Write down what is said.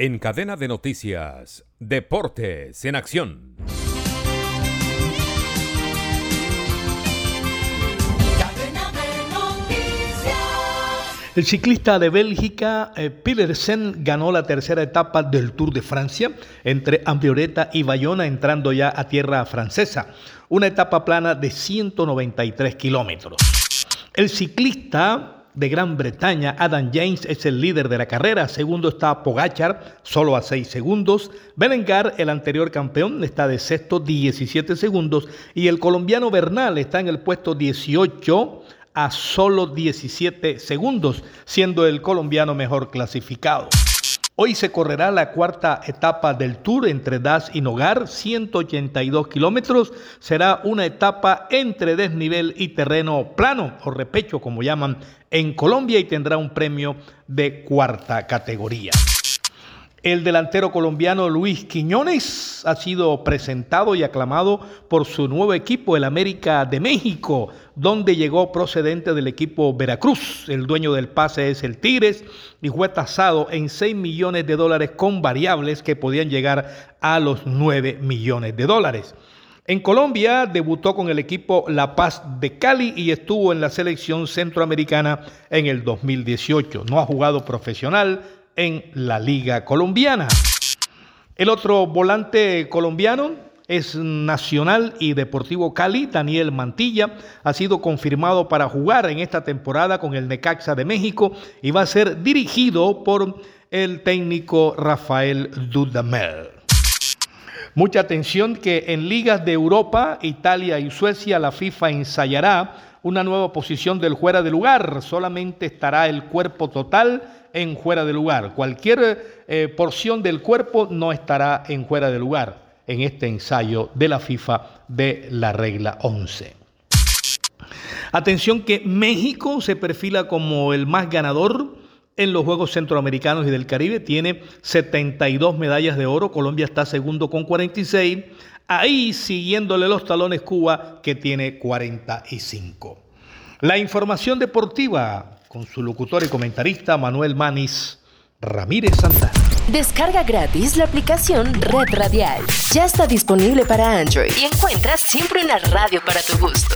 En cadena de noticias, Deportes en Acción. El ciclista de Bélgica, eh, Pedersen, ganó la tercera etapa del Tour de Francia entre Ambioreta y Bayona, entrando ya a tierra francesa. Una etapa plana de 193 kilómetros. El ciclista de Gran Bretaña, Adam James, es el líder de la carrera. Segundo está Pogachar, solo a 6 segundos. Belengar, el anterior campeón, está de sexto, 17 segundos. Y el colombiano Bernal está en el puesto 18 a solo 17 segundos, siendo el colombiano mejor clasificado. Hoy se correrá la cuarta etapa del Tour entre Das y Nogar, 182 kilómetros. Será una etapa entre desnivel y terreno plano o repecho, como llaman en Colombia, y tendrá un premio de cuarta categoría. El delantero colombiano Luis Quiñones ha sido presentado y aclamado por su nuevo equipo, el América de México, donde llegó procedente del equipo Veracruz. El dueño del pase es el Tigres y fue tasado en 6 millones de dólares con variables que podían llegar a los 9 millones de dólares. En Colombia debutó con el equipo La Paz de Cali y estuvo en la selección centroamericana en el 2018. No ha jugado profesional, en la Liga Colombiana. El otro volante colombiano es Nacional y Deportivo Cali, Daniel Mantilla, ha sido confirmado para jugar en esta temporada con el Necaxa de México y va a ser dirigido por el técnico Rafael Dudamel. Mucha atención que en ligas de Europa, Italia y Suecia la FIFA ensayará una nueva posición del fuera de lugar. Solamente estará el cuerpo total en fuera de lugar. Cualquier eh, porción del cuerpo no estará en fuera de lugar en este ensayo de la FIFA de la regla 11. Atención que México se perfila como el más ganador en los Juegos Centroamericanos y del Caribe. Tiene 72 medallas de oro. Colombia está segundo con 46. Ahí siguiéndole los talones Cuba que tiene 45. La información deportiva con su locutor y comentarista Manuel Manis Ramírez Santana. Descarga gratis la aplicación Red Radial. Ya está disponible para Android y encuentras siempre una radio para tu gusto.